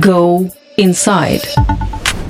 Go Inside.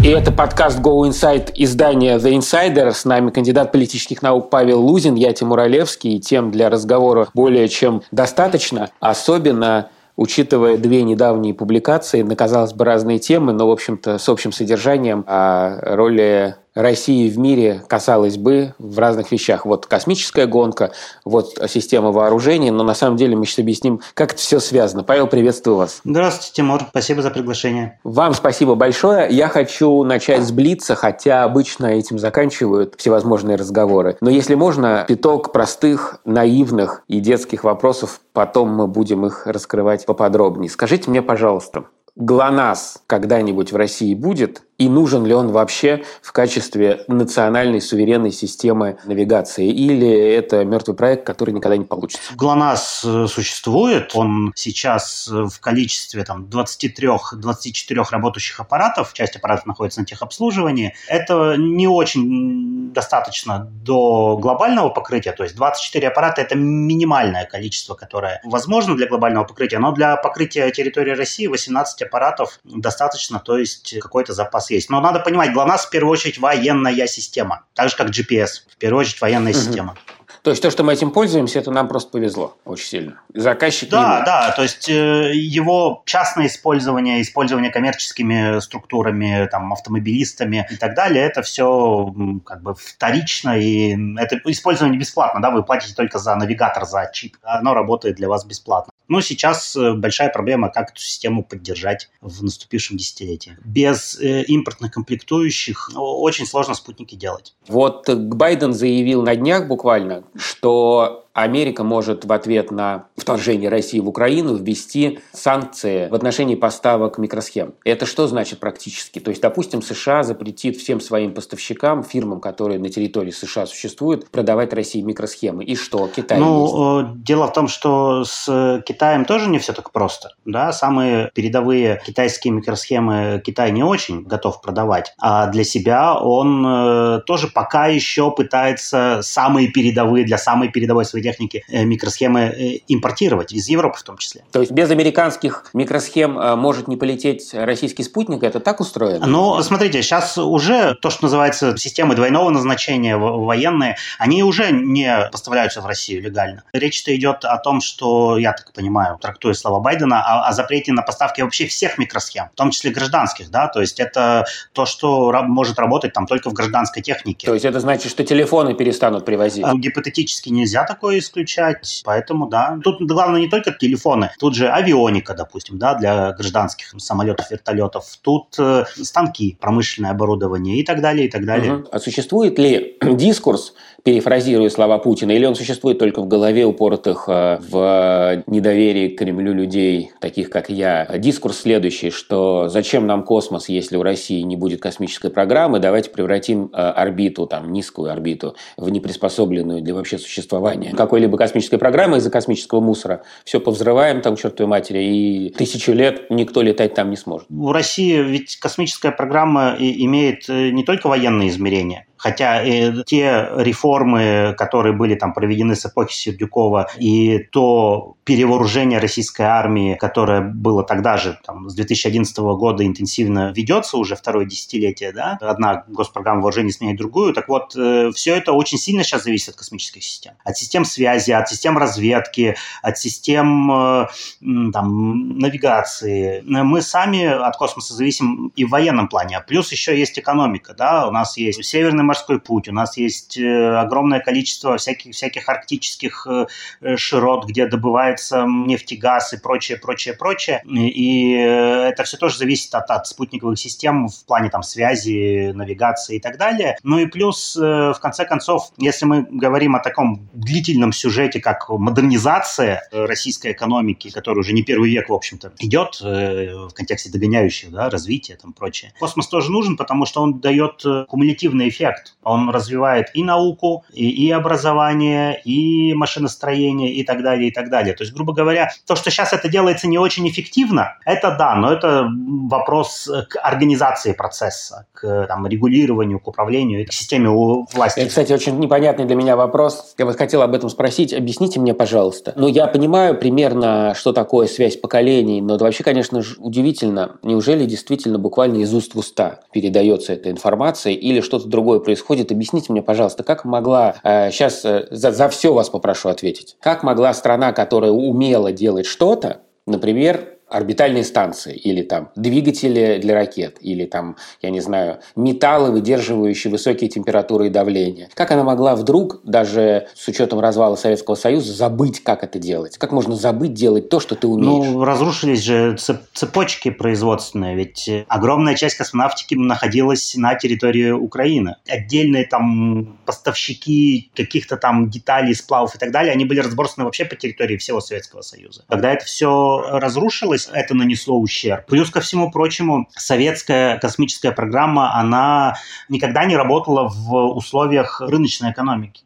И это подкаст Go Inside издания The Insider. С нами кандидат политических наук Павел Лузин, я Тимур Олевский. И тем для разговора более чем достаточно. Особенно учитывая две недавние публикации на, казалось бы, разные темы, но, в общем-то, с общим содержанием о роли России в мире касалось бы в разных вещах. Вот космическая гонка, вот система вооружений, но на самом деле мы сейчас объясним, как это все связано. Павел, приветствую вас. Здравствуйте, Тимур. Спасибо за приглашение. Вам спасибо большое. Я хочу начать с Блица, хотя обычно этим заканчивают всевозможные разговоры. Но если можно, пяток простых, наивных и детских вопросов, потом мы будем их раскрывать поподробнее. Скажите мне, пожалуйста, ГЛОНАСС когда-нибудь в России будет? И нужен ли он вообще в качестве национальной суверенной системы навигации? Или это мертвый проект, который никогда не получится? ГЛОНАСС э, существует. Он сейчас э, в количестве там, 23-24 работающих аппаратов. Часть аппаратов находится на техобслуживании. Это не очень достаточно до глобального покрытия. То есть 24 аппарата – это минимальное количество, которое возможно для глобального покрытия. Но для покрытия территории России 18 аппаратов достаточно, то есть какой-то запас есть. Но надо понимать, ГЛОНАСС в первую очередь военная система, так же как GPS, в первую очередь военная угу. система. То есть то, что мы этим пользуемся, это нам просто повезло очень сильно. Заказчик Да, да, то есть э, его частное использование, использование коммерческими структурами, там, автомобилистами и так далее, это все как бы вторично, и это использование бесплатно, да, вы платите только за навигатор, за чип, оно работает для вас бесплатно. Но сейчас э, большая проблема, как эту систему поддержать в наступившем десятилетии. Без э, импортных комплектующих очень сложно спутники делать. Вот Байден заявил на днях буквально, что Америка может в ответ на вторжение России в Украину ввести санкции в отношении поставок микросхем. Это что значит практически? То есть, допустим, США запретит всем своим поставщикам, фирмам, которые на территории США существуют, продавать России микросхемы. И что? Китай Ну, есть? дело в том, что с Китаем тоже не все так просто. Да? Самые передовые китайские микросхемы Китай не очень готов продавать. А для себя он э, тоже пока еще пытается самые передовые, для самой передовой своей техники э, микросхемы э, импортировать, из Европы в том числе. То есть без американских микросхем э, может не полететь российский спутник? Это так устроено? Ну, смотрите, сейчас уже то, что называется системы двойного назначения военные, они уже не поставляются в Россию легально. Речь-то идет о том, что, я так понимаю, трактуя слова Байдена, о, о запрете на поставки вообще всех микросхем, в том числе гражданских, да, то есть это то, что может работать там только в гражданской технике. То есть это значит, что телефоны перестанут привозить? Гипотетически нельзя такое исключать. Поэтому, да. Тут главное не только телефоны, тут же авионика, допустим, да, для гражданских самолетов, вертолетов. Тут э, станки, промышленное оборудование и так далее, и так далее. Угу. А существует ли дискурс, перефразируя слова Путина, или он существует только в голове упоротых э, в недоверии к Кремлю людей, таких как я? Дискурс следующий, что зачем нам космос, если у России не будет космической программы, давайте превратим э, орбиту, там, низкую орбиту, в неприспособленную для вообще существования какой-либо космической программы из-за космического мусора. Все повзрываем там, чертовой матери, и тысячу лет никто летать там не сможет. В России ведь космическая программа имеет э, не только военные измерения, Хотя э, те реформы, которые были там проведены с эпохи Сердюкова, и то перевооружение российской армии, которое было тогда же, там, с 2011 года интенсивно ведется уже второе десятилетие, да, одна госпрограмма вооружений сменяет другую, так вот, э, все это очень сильно сейчас зависит от космических систем. От систем связи, от систем разведки, от систем э, там, навигации. Мы сами от космоса зависим и в военном плане, плюс еще есть экономика, да, у нас есть северный морской путь, у нас есть э, огромное количество всяких, всяких арктических э, широт, где добывается нефтегаз и прочее, прочее, прочее. И э, это все тоже зависит от, от спутниковых систем в плане там связи, навигации и так далее. Ну и плюс, в конце концов, если мы говорим о таком длительном сюжете, как модернизация российской экономики, который уже не первый век, в общем-то, идет в контексте догоняющего да, развития там прочее. Космос тоже нужен, потому что он дает кумулятивный эффект проект. Он развивает и науку, и, и образование, и машиностроение, и так далее, и так далее. То есть, грубо говоря, то, что сейчас это делается не очень эффективно, это да, но это вопрос к организации процесса, к там, регулированию, к управлению, к системе власти. Это, кстати, очень непонятный для меня вопрос. Я вот хотел об этом спросить. Объясните мне, пожалуйста. Ну, я понимаю примерно, что такое связь поколений, но это вообще, конечно удивительно. Неужели действительно буквально из уст в уста передается эта информация или что-то другое происходит? Объясните мне, пожалуйста, как могла... Э, сейчас э, за, за все вас попрошу ответить. Как могла страна, которая умела делать что-то, например, орбитальные станции или там двигатели для ракет или там, я не знаю, металлы, выдерживающие высокие температуры и давление. Как она могла вдруг, даже с учетом развала Советского Союза, забыть, как это делать? Как можно забыть делать то, что ты умеешь? Ну, разрушились же цепочки производственные, ведь огромная часть космонавтики находилась на территории Украины. Отдельные там поставщики каких-то там деталей, сплавов и так далее, они были разбросаны вообще по территории всего Советского Союза. Когда это все разрушилось, случилось, это нанесло ущерб. Плюс ко всему прочему, советская космическая программа, она никогда не работала в условиях рыночной экономики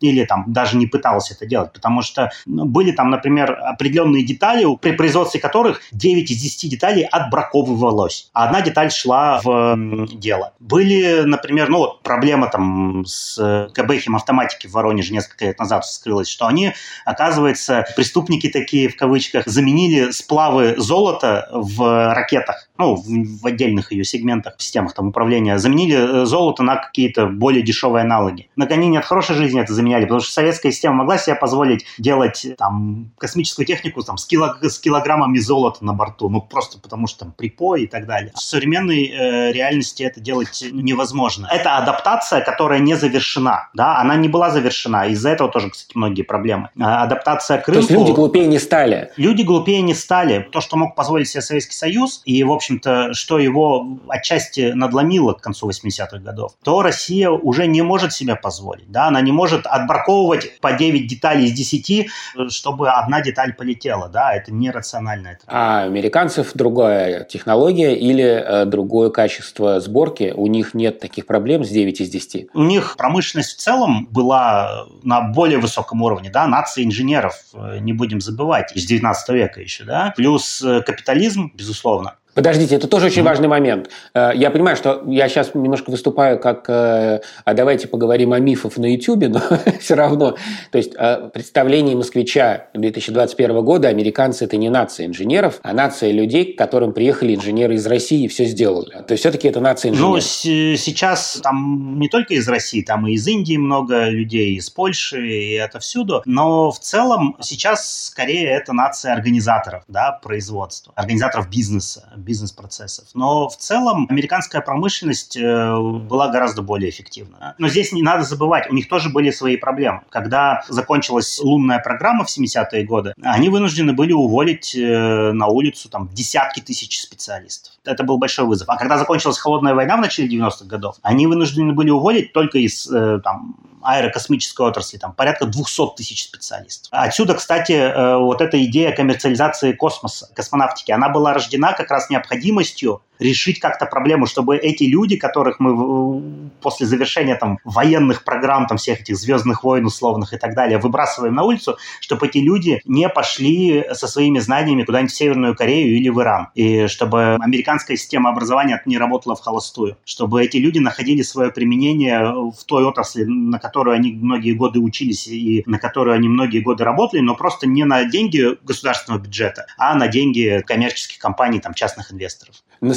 или там даже не пытался это делать, потому что ну, были там, например, определенные детали, при производстве которых 9 из 10 деталей отбраковывалось, а одна деталь шла в дело. Были, например, ну вот проблема там с КБХем автоматики в Воронеже несколько лет назад вскрылась, что они, оказывается, преступники такие в кавычках, заменили сплавы золота в ракетах, ну, в, в отдельных ее сегментах, системах там управления, заменили э, золото на какие-то более дешевые аналоги. На коне нет хорошей жизни это заменили заменяли, потому что советская система могла себе позволить делать там космическую технику там, с, кило, с килограммами золота на борту, ну просто потому что там припой и так далее. В современной э, реальности это делать невозможно. Это адаптация, которая не завершена, да, она не была завершена, из-за этого тоже, кстати, многие проблемы. А адаптация к рынку... То есть люди глупее не стали? Люди глупее не стали. То, что мог позволить себе Советский Союз, и, в общем-то, что его отчасти надломило к концу 80-х годов, то Россия уже не может себе позволить, да, она не может отбраковывать по 9 деталей из 10, чтобы одна деталь полетела. Да, это нерационально. А американцев другая технология или э, другое качество сборки? У них нет таких проблем с 9 из 10? У них промышленность в целом была на более высоком уровне. Да, нация инженеров, э, не будем забывать, из 19 века еще. Да? Плюс э, капитализм, безусловно. Подождите, это тоже очень важный момент. Э, я понимаю, что я сейчас немножко выступаю как э, «а давайте поговорим о мифах на YouTube», но все равно. То есть э, представление москвича 2021 года американцы – это не нация инженеров, а нация людей, к которым приехали инженеры из России и все сделали. То есть все-таки это нация инженеров. Ну, сейчас там не только из России, там и из Индии много людей, из Польши, и это всюду. Но в целом сейчас скорее это нация организаторов да, производства, организаторов бизнеса, бизнес-процессов. Но в целом американская промышленность э, была гораздо более эффективна. Но здесь не надо забывать, у них тоже были свои проблемы. Когда закончилась лунная программа в 70-е годы, они вынуждены были уволить э, на улицу там десятки тысяч специалистов. Это был большой вызов. А когда закончилась холодная война в начале 90-х годов, они вынуждены были уволить только из э, там, аэрокосмической отрасли, там порядка 200 тысяч специалистов. Отсюда, кстати, э, вот эта идея коммерциализации космоса, космонавтики, она была рождена как раз необходимостью решить как-то проблему, чтобы эти люди, которых мы после завершения там военных программ, там всех этих звездных войн условных и так далее, выбрасываем на улицу, чтобы эти люди не пошли со своими знаниями куда-нибудь в Северную Корею или в Иран. И чтобы американская система образования не работала в холостую. Чтобы эти люди находили свое применение в той отрасли, на которую они многие годы учились и на которую они многие годы работали, но просто не на деньги государственного бюджета, а на деньги коммерческих компаний, там, частных инвесторов.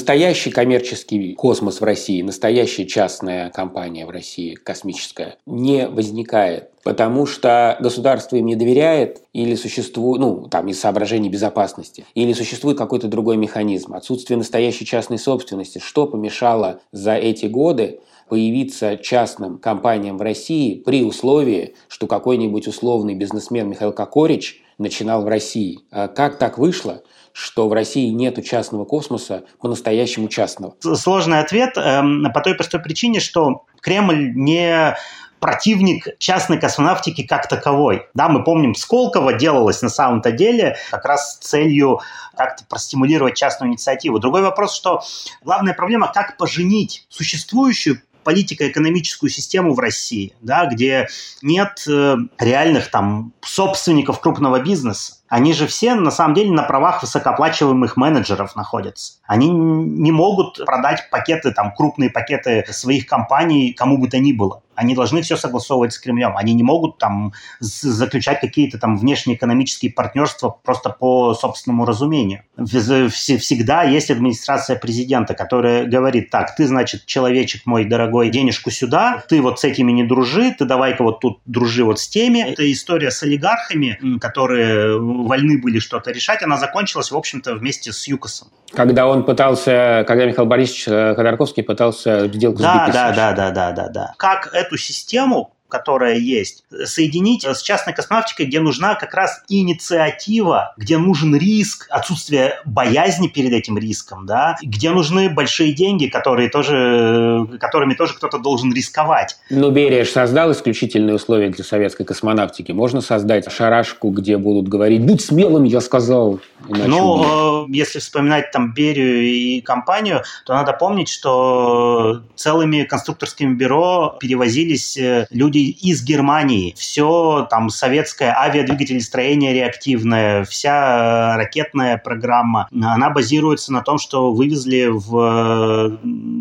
Настоящий коммерческий космос в России, настоящая частная компания в России, космическая, не возникает, потому что государство им не доверяет или существует, ну, там, из соображений безопасности, или существует какой-то другой механизм, отсутствие настоящей частной собственности, что помешало за эти годы появиться частным компаниям в России при условии, что какой-нибудь условный бизнесмен Михаил Кокорич начинал в России. А как так вышло? что в России нет частного космоса, по-настоящему частного? Сложный ответ эм, по той простой причине, что Кремль не противник частной космонавтики как таковой. Да, мы помним, Сколково делалось на самом-то деле как раз с целью как-то простимулировать частную инициативу. Другой вопрос, что главная проблема, как поженить существующую политико-экономическую систему в России, да, где нет э, реальных там собственников крупного бизнеса, они же все, на самом деле, на правах высокооплачиваемых менеджеров находятся. Они не могут продать пакеты, там, крупные пакеты своих компаний кому бы то ни было. Они должны все согласовывать с Кремлем. Они не могут там заключать какие-то там внешнеэкономические партнерства просто по собственному разумению. Всегда есть администрация президента, которая говорит, так, ты, значит, человечек мой дорогой, денежку сюда, ты вот с этими не дружи, ты давай-ка вот тут дружи вот с теми. Это история с олигархами, которые вольны были что-то решать, она закончилась, в общем-то, вместе с ЮКОСом. Когда он пытался, когда Михаил Борисович э, Ходорковский пытался сделку да, с да, да, да, да, да, да. Как эту систему которая есть, соединить с частной космонавтикой, где нужна как раз инициатива, где нужен риск, отсутствие боязни перед этим риском, да, где нужны большие деньги, которые тоже, которыми тоже кто-то должен рисковать. Ну, Берия создал исключительные условия для советской космонавтики. Можно создать шарашку, где будут говорить «Будь смелым, я сказал». Ну, э, если вспоминать там Берию и компанию, то надо помнить, что целыми конструкторскими бюро перевозились э, люди из Германии. Все там советское авиадвигателестроение реактивное, вся э, ракетная программа, она базируется на том, что вывезли в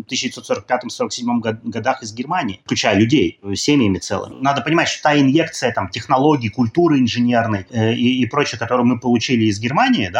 1945-47 годах из Германии, включая людей, семьями целыми. Надо понимать, что та инъекция там, технологий, культуры инженерной э, и, и прочее, которую мы получили из Германии, да,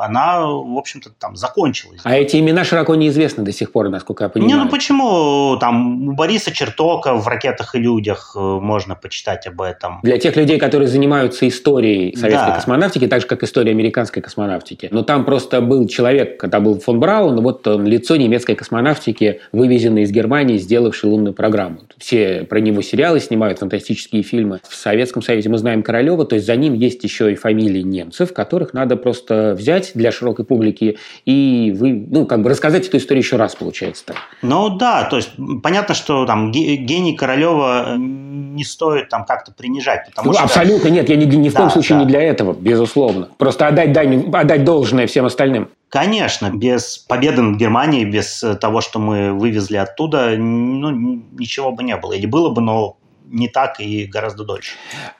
она, в общем-то, там закончилась. А эти имена широко неизвестны до сих пор, насколько я понимаю. Не, ну почему? Там у Бориса Чертока в «Ракетах и людях» Э, можно почитать об этом. Для тех людей, которые занимаются историей советской да. космонавтики, так же, как история американской космонавтики. Но там просто был человек, когда был фон Браун, вот он, лицо немецкой космонавтики, вывезенное из Германии, сделавший лунную программу. Все про него сериалы снимают, фантастические фильмы. В Советском Союзе мы знаем Королева, то есть за ним есть еще и фамилии немцев, которых надо просто взять для широкой публики и вы, ну, как бы рассказать эту историю еще раз, получается так. Ну да, то есть понятно, что там гений Королева не стоит там как-то принижать. Потому ну, что... Абсолютно нет, я ни, ни в да, коем случае да. не для этого, безусловно. Просто отдать, дань, отдать должное всем остальным. Конечно, без победы над Германией, без того, что мы вывезли оттуда, ну, ничего бы не было. Или было бы, но не так и гораздо дольше.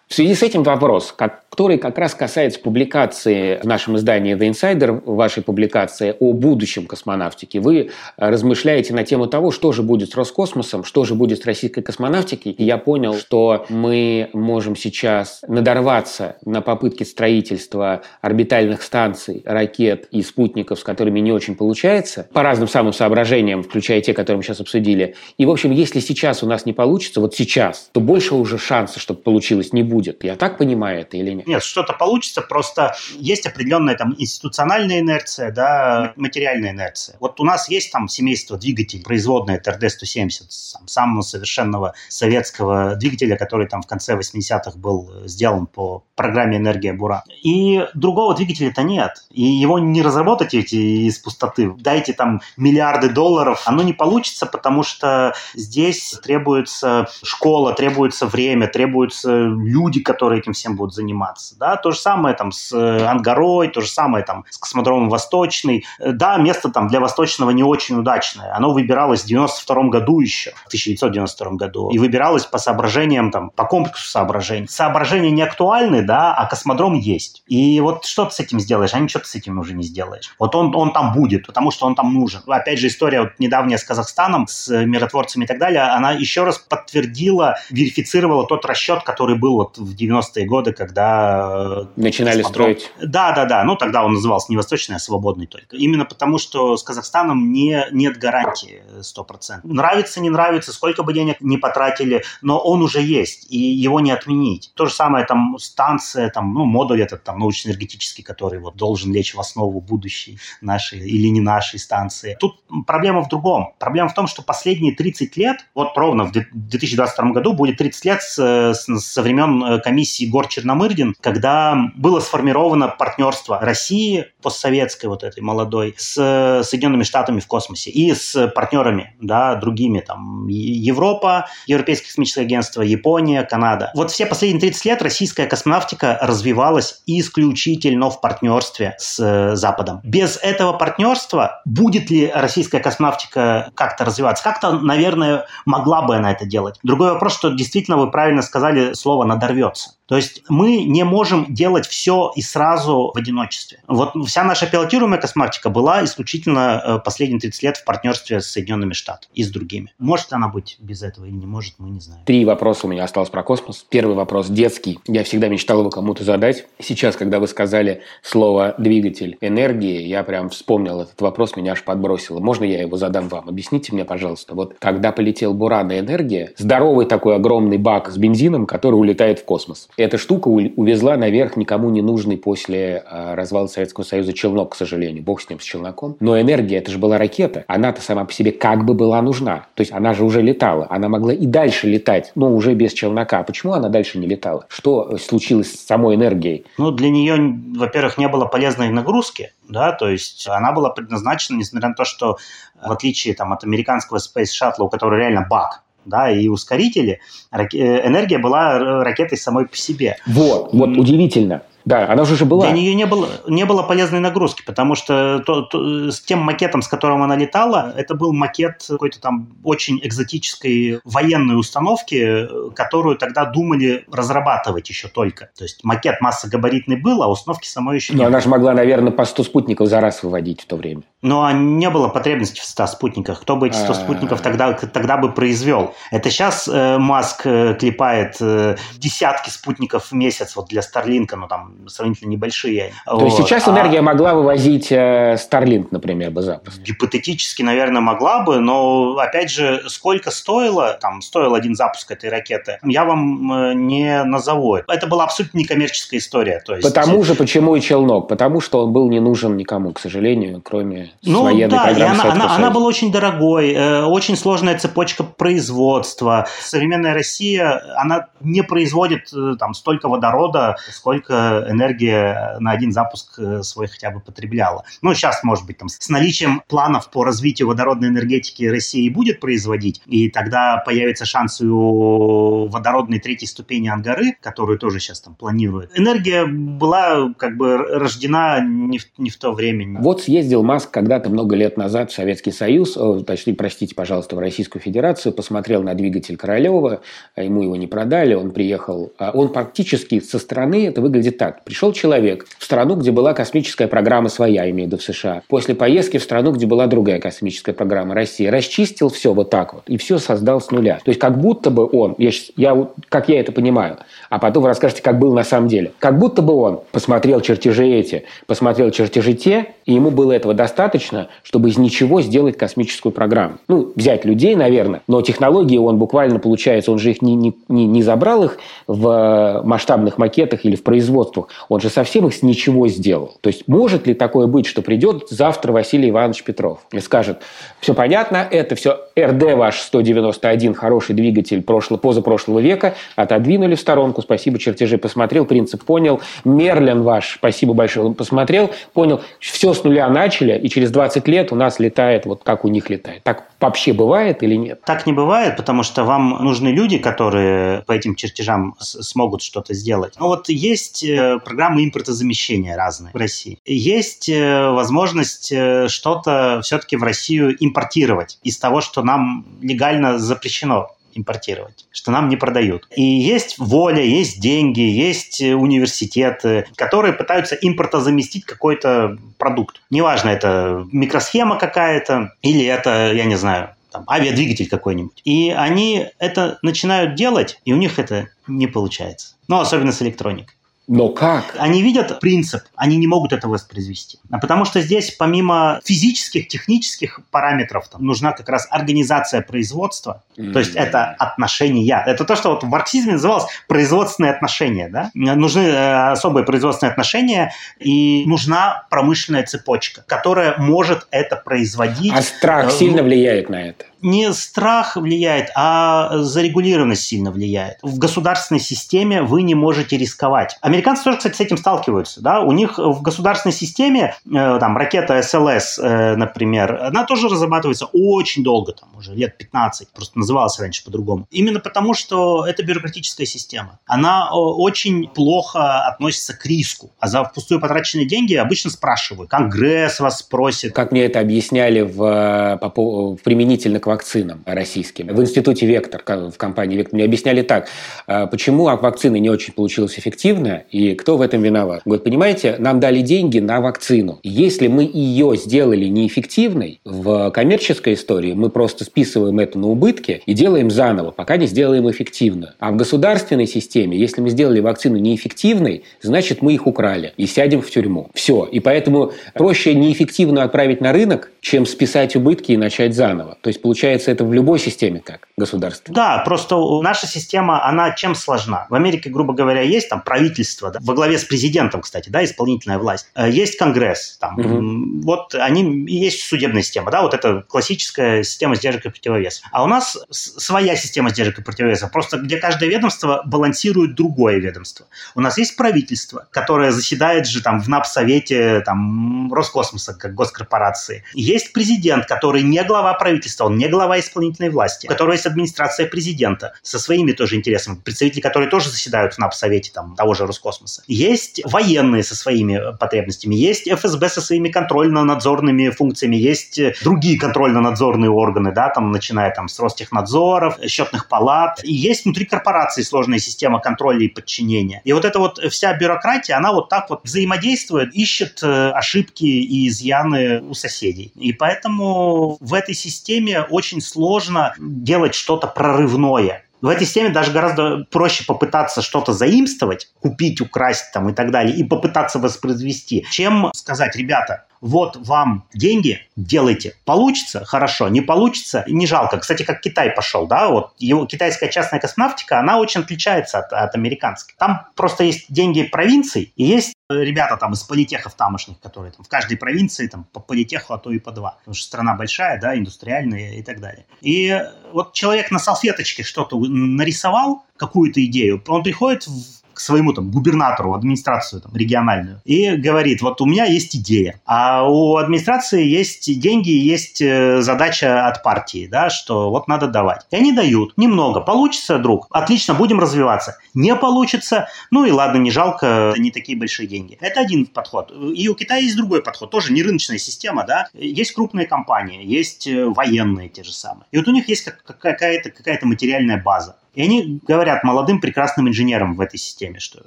В связи с этим вопрос, который как раз касается публикации в нашем издании The Insider, вашей публикации о будущем космонавтики. Вы размышляете на тему того, что же будет с Роскосмосом, что же будет с российской космонавтикой. И я понял, что мы можем сейчас надорваться на попытки строительства орбитальных станций, ракет и спутников, с которыми не очень получается, по разным самым соображениям, включая те, которые мы сейчас обсудили. И, в общем, если сейчас у нас не получится, вот сейчас, то больше уже шанса, чтобы получилось, не будет. Я так понимаю это или нет? Нет, что-то получится, просто есть определенная там институциональная инерция, да, материальная инерция. Вот у нас есть там семейство двигателей, производное ТРД-170, сам, самого совершенного советского двигателя, который там в конце 80-х был сделан по программе «Энергия Бура». И другого двигателя-то нет. И его не разработать эти из пустоты. Дайте там миллиарды долларов, оно не получится, потому что здесь требуется школа, требуется время, требуются люди, которые этим всем будут заниматься. Да? То же самое там с э, Ангарой, то же самое там с космодромом Восточный. Э, да, место там для Восточного не очень удачное. Оно выбиралось в 92 году еще, в 1992 году. И выбиралось по соображениям, там, по комплексу соображений. Соображения не актуальны, да, а космодром есть. И вот что ты с этим сделаешь? А ничего ты с этим уже не сделаешь. Вот он, он там будет, потому что он там нужен. Опять же, история вот недавняя с Казахстаном, с миротворцами и так далее, она еще раз подтвердила, верифицировала тот расчет, который был вот в 90-е годы, когда... Э, Начинали космодром... строить. Да, да, да. Ну, тогда он назывался не восточный, а свободный только. Именно потому, что с Казахстаном не, нет гарантии 100%. Нравится, не нравится, сколько бы денег не потратили, но он уже есть, и его не отменить. То же самое там станция, там, ну, модуль этот там научно-энергетический, который вот должен лечь в основу будущей нашей или не нашей станции. Тут проблема в другом. Проблема в том, что последние 30 лет, вот ровно в 2022 году будет 30 лет с, с, со времен Э, комиссии Гор Черномырдина виден, когда было сформировано партнерство России, постсоветской вот этой молодой, с Соединенными Штатами в космосе и с партнерами, да, другими, там, Европа, Европейское космическое агентство, Япония, Канада. Вот все последние 30 лет российская космонавтика развивалась исключительно в партнерстве с э, Западом. Без этого партнерства будет ли российская космонавтика как-то развиваться? Как-то, наверное, могла бы она это делать. Другой вопрос, что действительно вы правильно сказали слово «надорвется». То есть мы не можем делать все и сразу в одиночестве. Вот вся наша пилотируемая космонавтика была исключительно э, последние 30 лет в партнерстве с Соединенными Штатами и с другими. Может она быть без этого или не может, мы не знаем. Три вопроса у меня осталось про космос. Первый вопрос детский. Я всегда мечтал его кому-то задать. Сейчас, когда вы сказали слово «двигатель энергии», я прям вспомнил этот вопрос, меня аж подбросило. Можно я его задам вам? Объясните мне, пожалуйста. Вот когда полетел Буран и энергия, здоровый такой огромный бак с бензином, который улетает в космос. Эта штука увезла наверх никому не нужный после а, развала Советского Союза челнок, к сожалению. Бог с ним, с челноком. Но энергия, это же была ракета. Она-то сама по себе как бы была нужна. То есть она же уже летала. Она могла и дальше летать, но уже без челнока. Почему она дальше не летала? Что случилось с самой энергией? Ну, для нее, во-первых, не было полезной нагрузки, да, то есть она была предназначена, несмотря на то, что в отличие там, от американского Space Shuttle, у которого реально бак, да, и ускорители, энергия была ракетой самой по себе. Вот, вот удивительно. Да, она уже была. Для нее не было, не было полезной нагрузки, потому что то, то, с тем макетом, с которым она летала, это был макет какой-то там очень экзотической военной установки, которую тогда думали разрабатывать еще только. То есть макет массогабаритный был, а установки самой еще не Но она же могла, наверное, по 100 спутников за раз выводить в то время. Но не было потребности в 100 спутниках. Кто бы эти 100 спутников тогда, тогда бы произвел? Это сейчас э, Маск э, клепает э, десятки спутников в месяц вот для Старлинка, ну там сравнительно небольшие. То вот. есть сейчас энергия а... могла вывозить э, Starlink, например, бы запросто? Гипотетически, наверное, могла бы, но, опять же, сколько стоило, там, стоил один запуск этой ракеты, я вам э, не назову. Это была абсолютно некоммерческая история. То есть... Потому же, почему и челнок? Потому что он был не нужен никому, к сожалению, кроме ну, да, программы она, она, она была очень дорогой, э, очень сложная цепочка производства. Современная Россия, она не производит там столько водорода, сколько энергия на один запуск э, свой хотя бы потребляла. Ну, сейчас, может быть, там с наличием планов по развитию водородной энергетики России будет производить, и тогда появится шанс у водородной третьей ступени Ангары, которую тоже сейчас там планируют. Энергия была как бы рождена не в, не в то время. Вот съездил Маск когда-то много лет назад Советский Союз, точнее, простите, пожалуйста, в Российскую Федерацию, посмотрел на двигатель Королева, ему его не продали, он приехал, а он практически со стороны, это выглядит так, Пришел человек в страну, где была космическая программа своя, имею в виду в США. После поездки в страну, где была другая космическая программа России, расчистил все вот так вот и все создал с нуля. То есть как будто бы он, я, я, как я это понимаю, а потом вы расскажете, как было на самом деле, как будто бы он посмотрел чертежи эти, посмотрел чертежи те, и ему было этого достаточно, чтобы из ничего сделать космическую программу. Ну, взять людей, наверное, но технологии он буквально, получается, он же их не, не, не, не забрал их в масштабных макетах или в производствах, он же совсем их с ничего сделал. То есть может ли такое быть, что придет завтра Василий Иванович Петров и скажет, все понятно, это все РД ваш 191, хороший двигатель прошлого, позапрошлого века, отодвинули в сторонку, спасибо, чертежи посмотрел, принцип понял, Мерлин ваш, спасибо большое, посмотрел, понял, все с нуля начали, и через 20 лет у нас летает вот как у них летает. Так вообще бывает или нет? Так не бывает, потому что вам нужны люди, которые по этим чертежам смогут что-то сделать. Ну вот есть э, программы импортозамещения разные в России. Есть э, возможность э, что-то все-таки в Россию импортировать из того, что нам легально запрещено импортировать, что нам не продают. И есть воля, есть деньги, есть университеты, которые пытаются импортозаместить какой-то продукт. Неважно, это микросхема какая-то или это, я не знаю, там, авиадвигатель какой-нибудь. И они это начинают делать, и у них это не получается. Ну, особенно с электроникой. Но как? Они видят принцип, они не могут это воспроизвести. А потому что здесь помимо физических, технических параметров там, нужна как раз организация производства. Mm-hmm. То есть это отношения. Это то, что вот в марксизме называлось производственные отношения. Да? Нужны э, особые производственные отношения и нужна промышленная цепочка, которая может это производить. А страх э, сильно влияет на это? Не страх влияет, а зарегулированность сильно влияет. В государственной системе вы не можете рисковать. Американцы тоже, кстати, с этим сталкиваются. Да? У них в государственной системе, э, там, ракета СЛС, э, например, она тоже разрабатывается очень долго, там, уже лет 15, просто называлась раньше по-другому. Именно потому, что это бюрократическая система. Она очень плохо относится к риску. А за впустую потраченные деньги обычно спрашивают. Конгресс вас спросит. Как мне это объясняли в, в применительно к вакцинам российским. В институте «Вектор», в компании «Вектор», мне объясняли так, а, почему вакцина не очень получилась эффективная и кто в этом виноват. Говорят, понимаете, нам дали деньги на вакцину. Если мы ее сделали неэффективной, в коммерческой истории мы просто списываем это на убытки и делаем заново, пока не сделаем эффективную. А в государственной системе, если мы сделали вакцину неэффективной, значит мы их украли и сядем в тюрьму. Все. И поэтому проще неэффективную отправить на рынок, чем списать убытки и начать заново. То есть получается это в любой системе так, государственной. Да, просто наша система, она чем сложна? В Америке, грубо говоря, есть там правительство, да, во главе с президентом, кстати, да, исполнительная власть. Э, есть Конгресс, там, угу. вот они, есть судебная система, да, вот это классическая система сдержек и противовесов. А у нас своя система сдержек и противовесов, просто где каждое ведомство балансирует другое ведомство. У нас есть правительство, которое заседает же там в НАП-совете там, Роскосмоса, как госкорпорации. Есть президент, который не глава правительства, он не глава исполнительной власти, у которого есть администрация президента со своими тоже интересами, представители, которые тоже заседают в НАП-совете там, того же Роскосмоса. Есть военные со своими потребностями, есть ФСБ со своими контрольно-надзорными функциями, есть другие контрольно-надзорные органы, да, там, начиная там с Ростехнадзоров, счетных палат. И есть внутри корпорации сложная система контроля и подчинения. И вот эта вот вся бюрократия, она вот так вот взаимодействует, ищет э, ошибки и изъяны у соседей. И поэтому в этой системе очень сложно делать что-то прорывное. В этой системе даже гораздо проще попытаться что-то заимствовать, купить, украсть там и так далее, и попытаться воспроизвести, чем сказать, ребята, вот вам деньги, делайте. Получится? Хорошо. Не получится? Не жалко. Кстати, как Китай пошел, да, вот его китайская частная космонавтика, она очень отличается от, от американской. Там просто есть деньги провинций, и есть ребята там из политехов тамошних, которые там в каждой провинции там по политеху, а то и по два. Потому что страна большая, да, индустриальная и так далее. И вот человек на салфеточке что-то нарисовал, какую-то идею, он приходит в к своему там губернатору, администрацию там, региональную и говорит, вот у меня есть идея, а у администрации есть деньги, есть э, задача от партии, да, что вот надо давать. И они дают немного. Получится, друг? Отлично, будем развиваться. Не получится? Ну и ладно, не жалко, не такие большие деньги. Это один подход. И у Китая есть другой подход, тоже не рыночная система, да. Есть крупные компании, есть э, военные те же самые. И вот у них есть какая-то какая материальная база. И они говорят молодым прекрасным инженерам в этой системе, что,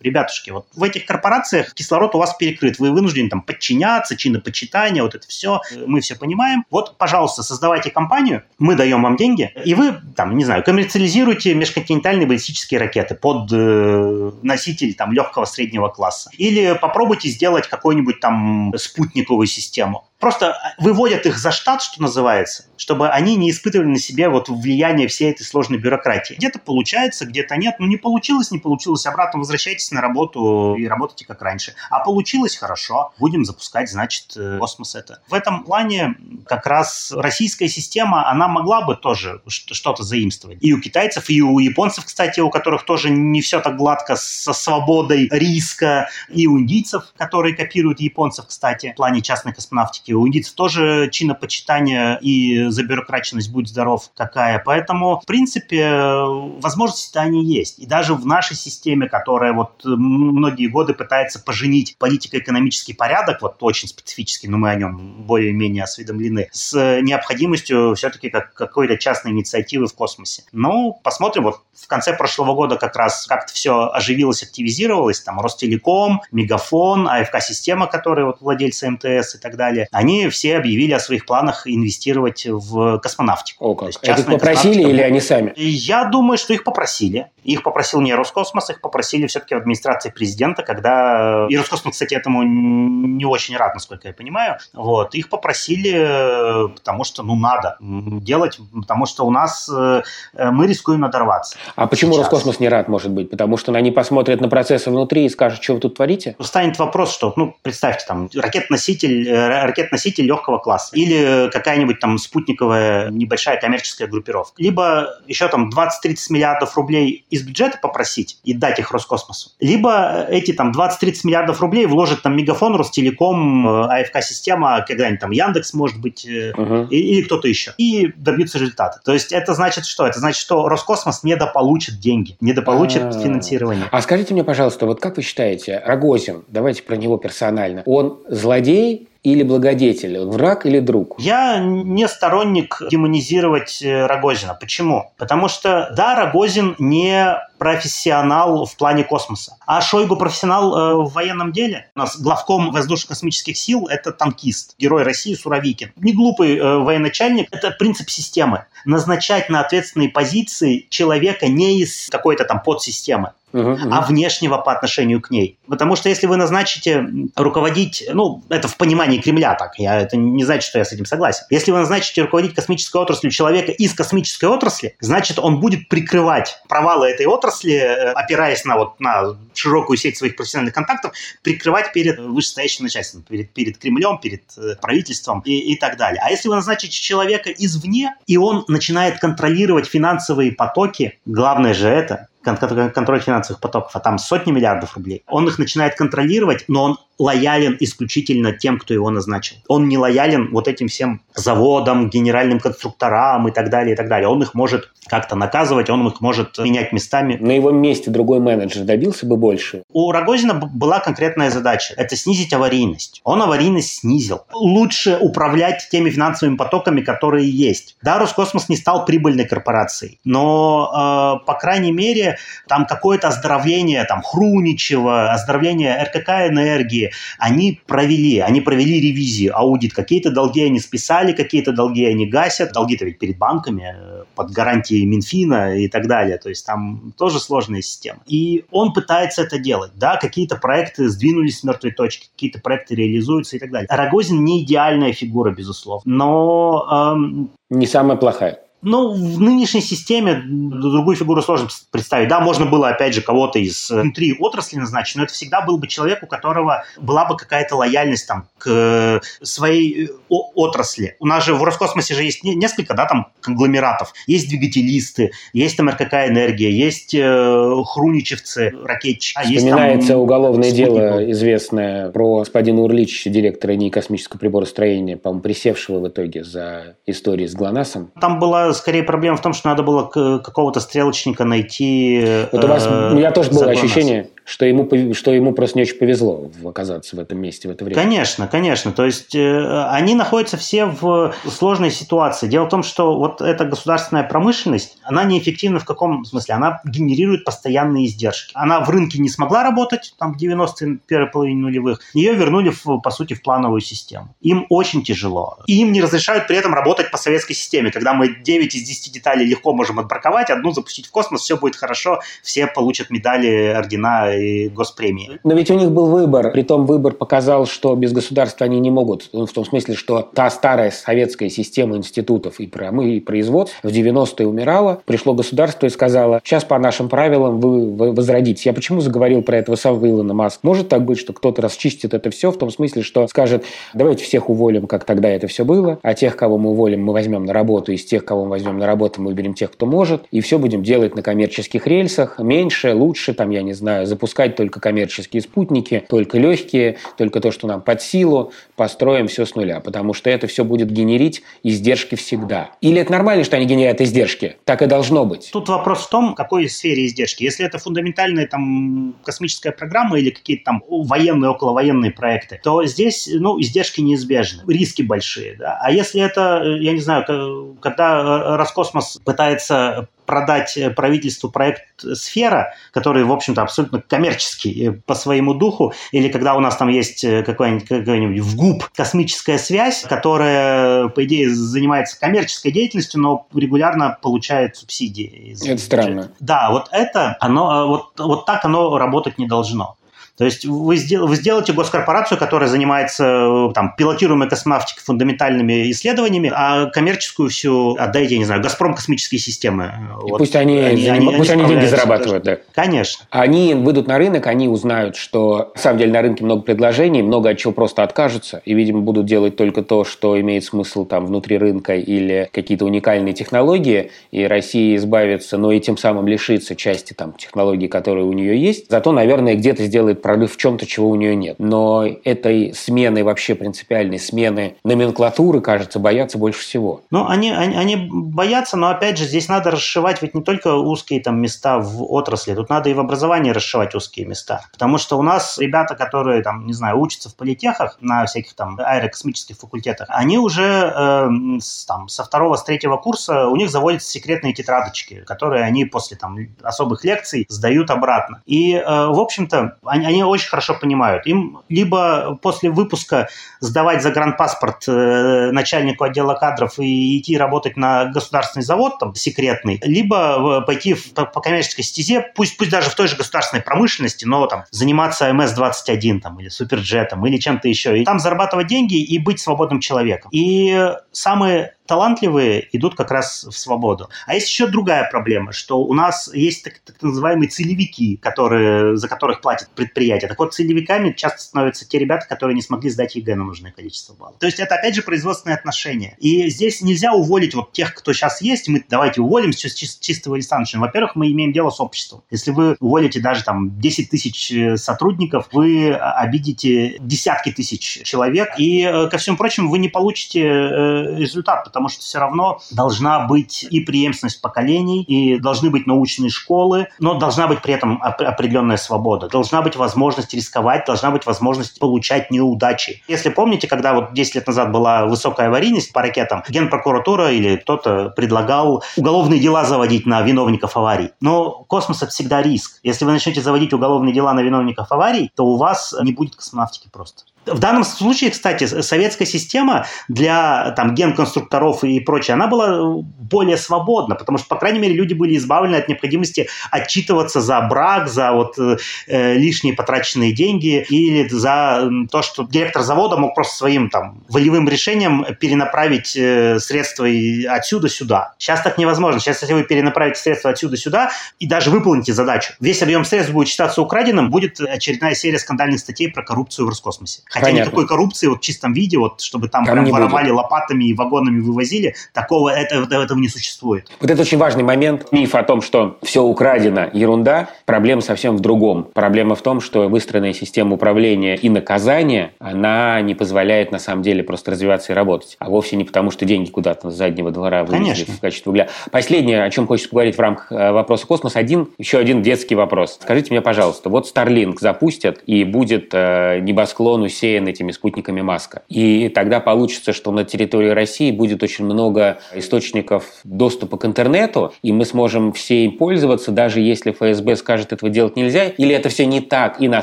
ребятушки, вот в этих корпорациях кислород у вас перекрыт, вы вынуждены там подчиняться, чинопочитание, вот это все, мы все понимаем. Вот, пожалуйста, создавайте компанию, мы даем вам деньги, и вы, там, не знаю, коммерциализируете межконтинентальные баллистические ракеты под э, носитель там легкого среднего класса. Или попробуйте сделать какую-нибудь там спутниковую систему просто э, выводят их за штат, что называется, чтобы они не испытывали на себе вот влияние всей этой сложной бюрократии. Где-то получается, где-то нет. Ну, не получилось, не получилось. Обратно возвращайтесь на работу и работайте как раньше. А получилось хорошо. Будем запускать, значит, э, космос это. В этом плане как раз российская система, она могла бы тоже что-то заимствовать. И у китайцев, и у японцев, кстати, у которых тоже не все так гладко со свободой риска, и у индийцев, которые копируют японцев, кстати, в плане частной космонавтики практике. У индийцев тоже чинопочитание и забюрократичность, будь здоров, такая. Поэтому, в принципе, возможности-то они есть. И даже в нашей системе, которая вот многие годы пытается поженить политико-экономический порядок, вот очень специфический, но мы о нем более-менее осведомлены, с необходимостью все-таки как, какой-то частной инициативы в космосе. Ну, посмотрим. Вот в конце прошлого года как раз как-то все оживилось, активизировалось. Там Ростелеком, Мегафон, АФК-система, которая вот владельцы МТС и так далее они все объявили о своих планах инвестировать в космонавтику. О, как. Это их попросили или они сами? Я думаю, что их попросили. Их попросил не Роскосмос, их попросили все-таки в администрации президента, когда... И Роскосмос, кстати, этому не очень рад, насколько я понимаю. Вот. Их попросили, потому что, ну, надо делать, потому что у нас э, мы рискуем надорваться. А почему сейчас. Роскосмос не рад, может быть? Потому что они посмотрят на процессы внутри и скажут, что вы тут творите? Станет вопрос, что, ну, представьте, там, ракет-носитель, э, ракет ракет-носитель легкого класса или какая-нибудь там спутниковая небольшая коммерческая группировка. Либо еще там 20-30 миллиардов рублей из бюджета попросить и дать их Роскосмосу. Либо эти там 20-30 миллиардов рублей вложит там Мегафон, Ростелеком, э, АФК-система, когда-нибудь там Яндекс, может быть, uh-huh. или кто-то еще. И добьются результата. То есть это значит что? Это значит, что Роскосмос недополучит деньги, недополучит А-а-а. финансирование. А скажите мне, пожалуйста, вот как вы считаете, Рогозин, давайте про него персонально, он злодей или благодетель? Враг или друг? Я не сторонник демонизировать э, Рогозина. Почему? Потому что, да, Рогозин не профессионал в плане космоса. А Шойгу профессионал э, в военном деле. У нас главком воздушно-космических сил – это танкист, герой России Суровикин. Не глупый э, военачальник – это принцип системы. Назначать на ответственные позиции человека не из какой-то там подсистемы uh-huh, а внешнего по отношению к ней. Потому что если вы назначите руководить, ну, это в понимании Кремля так, я, это не значит, что я с этим согласен. Если вы назначите руководить космической отраслью человека из космической отрасли, значит, он будет прикрывать провалы этой отрасли, э, опираясь на, вот, на широкую сеть своих профессиональных контактов, прикрывать перед вышестоящим начальством, перед, перед Кремлем, перед э, правительством и, и так далее. А если вы назначите человека извне, и он начинает контролировать финансовые потоки, главное же это, контроль финансовых потоков, а там сотни миллиардов рублей, он их начинает контролировать, но он лоялен исключительно тем, кто его назначил. Он не лоялен вот этим всем заводам, генеральным конструкторам и так далее, и так далее. Он их может как-то наказывать, он их может менять местами. На его месте другой менеджер добился бы больше? У Рогозина была конкретная задача. Это снизить аварийность. Он аварийность снизил. Лучше управлять теми финансовыми потоками, которые есть. Да, Роскосмос не стал прибыльной корпорацией, но, э, по крайней мере, там какое-то оздоровление, там, Хруничева, оздоровление РКК энергии, они провели, они провели ревизию, аудит. Какие-то долги они списали, какие-то долги они гасят. Долги-то ведь перед банками, э, под гарантией Минфина и так далее. То есть там тоже сложная система. И он пытается это делать. Да, какие-то проекты сдвинулись с мертвой точки, какие-то проекты реализуются и так далее. Рогозин не идеальная фигура, безусловно. Но... Эм... Не самая плохая. Ну, в нынешней системе другую фигуру сложно представить. Да, можно было, опять же, кого-то из э, внутри отрасли назначить, но это всегда был бы человек, у которого была бы какая-то лояльность там, к э, своей э, отрасли. У нас же в Роскосмосе же есть несколько, да, там, конгломератов. Есть двигателисты, есть там РКК «Энергия», есть э, хруничевцы, ракетчики. А Вспоминается там, уголовное дело известное про господина Урличича, директора НИИ космического приборостроения, по-моему, присевшего в итоге за историю с ГЛОНАССом. Там была скорее проблема в том, что надо было какого-то стрелочника найти. Вот у вас, у меня тоже было ощущение, что ему, что ему просто не очень повезло оказаться в этом месте в это время. Конечно, конечно. То есть э, они находятся все в сложной ситуации. Дело в том, что вот эта государственная промышленность, она неэффективна в каком смысле? Она генерирует постоянные издержки. Она в рынке не смогла работать, там, в 90-е, первой половине нулевых. Ее вернули, в, по сути, в плановую систему. Им очень тяжело. И им не разрешают при этом работать по советской системе, когда мы 9 из 10 деталей легко можем отбраковать, одну запустить в космос, все будет хорошо, все получат медали, ордена и госпремии. Но ведь у них был выбор. Притом выбор показал, что без государства они не могут. Ну, в том смысле, что та старая советская система институтов и, промы, и производств в 90-е умирала. Пришло государство и сказало, сейчас по нашим правилам вы возродитесь. Я почему заговорил про этого самого Илона Маск? Может так быть, что кто-то расчистит это все в том смысле, что скажет, давайте всех уволим, как тогда это все было, а тех, кого мы уволим, мы возьмем на работу, из тех, кого мы возьмем на работу, мы выберем тех, кто может, и все будем делать на коммерческих рельсах, меньше, лучше, там, я не знаю, запускать только коммерческие спутники, только легкие, только то, что нам под силу, построим все с нуля, потому что это все будет генерить издержки всегда. Или это нормально, что они генерят издержки? Так и должно быть. Тут вопрос в том, какой сфере издержки. Если это фундаментальная там космическая программа или какие-то там военные, околовоенные проекты, то здесь, ну, издержки неизбежны, риски большие, да. А если это, э, я не знаю, когда э, Роскосмос пытается продать э, правительству проект «Сфера», который, в общем-то, абсолютно коммерческий э, по своему духу, или когда у нас там есть э, какой-нибудь, какой-нибудь ВГУП космическая связь, которая, по идее, занимается коммерческой деятельностью, но регулярно получает субсидии. Это странно. Да, вот это, оно, вот, вот так оно работать не должно. То есть вы, сдел, вы сделаете госкорпорацию, которая занимается там, пилотируемой космонавтикой, фундаментальными исследованиями, а коммерческую всю отдайте, я не знаю, «Газпром» космические системы. Вот. Пусть они, они, они, пусть они деньги зарабатывают. Да. Конечно. Они выйдут на рынок, они узнают, что на самом деле на рынке много предложений, много от чего просто откажутся, и, видимо, будут делать только то, что имеет смысл там внутри рынка или какие-то уникальные технологии, и Россия избавится, но и тем самым лишится части там технологий, которые у нее есть. Зато, наверное, где-то сделает прорыв в чем-то, чего у нее нет. Но этой смены вообще принципиальной смены номенклатуры, кажется, боятся больше всего. Ну, они, они, они боятся, но опять же здесь надо расшивать ведь не только узкие там места в отрасли, тут надо и в образовании расшивать узкие места. Потому что у нас ребята, которые там, не знаю, учатся в политехах на всяких там аэрокосмических факультетах, они уже э, с, там, со второго, с третьего курса у них заводятся секретные тетрадочки, которые они после там особых лекций сдают обратно. И, э, в общем-то, они, они очень хорошо понимают. Им либо после выпуска сдавать загранпаспорт э, начальнику отдела кадров и идти работать на государственный завод там секретный, либо пойти в, по, по коммерческой стезе, пусть, пусть даже в той же государственной промышленности, но там заниматься МС-21 там, или Суперджетом или чем-то еще. И там зарабатывать деньги и быть свободным человеком. И самые талантливые идут как раз в свободу. А есть еще другая проблема, что у нас есть так, так называемые целевики, которые, за которых платят предприятия. Так вот, целевиками часто становятся те ребята, которые не смогли сдать ЕГЭ на нужное количество баллов. То есть это, опять же, производственные отношения. И здесь нельзя уволить вот тех, кто сейчас есть, мы давайте уволим с чистого листа Во-первых, мы имеем дело с обществом. Если вы уволите даже там 10 тысяч э, сотрудников, вы обидите десятки тысяч человек, и, э, ко всему прочему, вы не получите э, результат, потому что все равно должна быть и преемственность поколений, и должны быть научные школы, но должна быть при этом определенная свобода. Должна быть возможность рисковать, должна быть возможность получать неудачи. Если помните, когда вот 10 лет назад была высокая аварийность по ракетам, генпрокуратура или кто-то предлагал уголовные дела заводить на виновников аварий. Но космос — это всегда риск. Если вы начнете заводить уголовные дела на виновников аварий, то у вас не будет космонавтики просто. В данном случае, кстати, советская система для там, генконструкторов и прочее, она была более свободна, потому что, по крайней мере, люди были избавлены от необходимости отчитываться за брак, за вот э, лишние потраченные деньги или за то, что директор завода мог просто своим там волевым решением перенаправить э, средства отсюда сюда. Сейчас так невозможно. Сейчас, если вы перенаправите средства отсюда сюда и даже выполните задачу, весь объем средств будет считаться украденным, будет очередная серия скандальных статей про коррупцию в Роскосмосе. Хотя Понятно. никакой коррупции вот в чистом виде, вот чтобы там, там прям воровали будет. лопатами и вагонами вывозили, такого это, этого не существует. Вот это очень важный момент. Миф о том, что все украдено, ерунда. Проблема совсем в другом. Проблема в том, что выстроенная система управления и наказания, она не позволяет на самом деле просто развиваться и работать. А вовсе не потому, что деньги куда-то с заднего двора вывезли в качестве угля. Последнее, о чем хочется поговорить в рамках э, вопроса космос, один, еще один детский вопрос. Скажите мне, пожалуйста, вот Starlink запустят и будет э, небосклон усеян усеян этими спутниками Маска. И тогда получится, что на территории России будет очень много источников доступа к интернету, и мы сможем все им пользоваться, даже если ФСБ скажет, этого делать нельзя, или это все не так, и на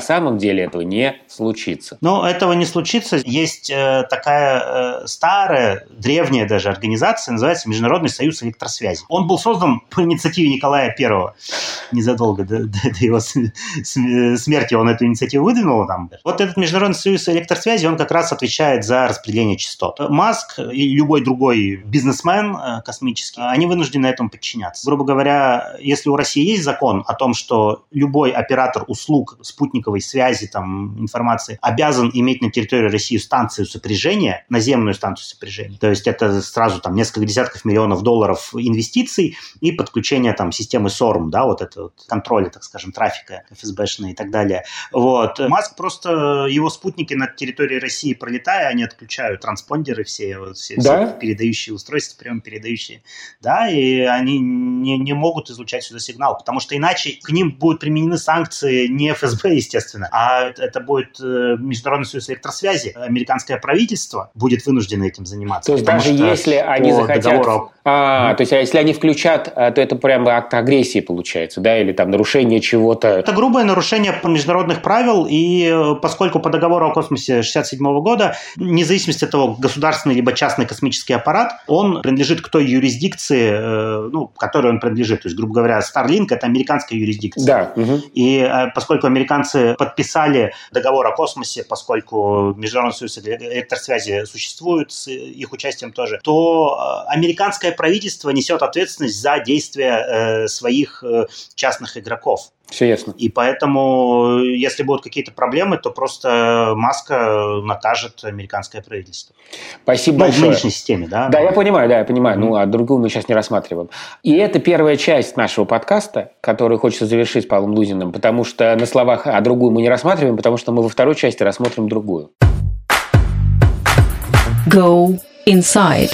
самом деле этого не случится. Но этого не случится. Есть э, такая э, старая, древняя даже организация, называется Международный союз электросвязи. Он был создан по инициативе Николая Первого. Незадолго до, до, до его смерти он эту инициативу выдвинул. Там. Вот этот Международный союз электросвязи электросвязи, он как раз отвечает за распределение частот. Маск и любой другой бизнесмен э, космический, они вынуждены этому подчиняться. Грубо говоря, если у России есть закон о том, что любой оператор услуг спутниковой связи, там, информации, обязан иметь на территории России станцию сопряжения, наземную станцию сопряжения, то есть это сразу там несколько десятков миллионов долларов инвестиций и подключение там системы SORM, да, вот это вот контроля, так скажем, трафика ФСБшной и так далее. Вот. Маск просто, его спутники на территории России пролетая, они отключают транспондеры все, все, да? все передающие устройства, прямо передающие. Да, и они не, не могут излучать сюда сигнал, потому что иначе к ним будут применены санкции не ФСБ, естественно, а это будет э, Международный союз электросвязи. Американское правительство будет вынуждено этим заниматься. То есть даже если они захотят... Договору... А, mm. то есть а если они включат, а, то это прям акт агрессии получается, да, или там нарушение чего-то? Это грубое нарушение международных правил, и э, поскольку по договору о космосе 67 года, вне зависимости от того, государственный либо частный космический аппарат, он принадлежит к той юрисдикции, э, ну, которой он принадлежит. То есть, грубо говоря, Starlink — это американская юрисдикция. Да. Угу. И э, поскольку американцы подписали договор о космосе, поскольку Международный союз электросвязи существует с их участием тоже, то э, американское правительство несет ответственность за действия своих частных игроков. Все ясно. И поэтому, если будут какие-то проблемы, то просто Маска накажет американское правительство. Спасибо ну, большое. в нынешней системе, да? Да, я понимаю, да, я понимаю. Mm-hmm. Ну, а другую мы сейчас не рассматриваем. И это первая часть нашего подкаста, которую хочется завершить с Павлом Лузиным, потому что на словах, а другую мы не рассматриваем, потому что мы во второй части рассмотрим другую. Go inside.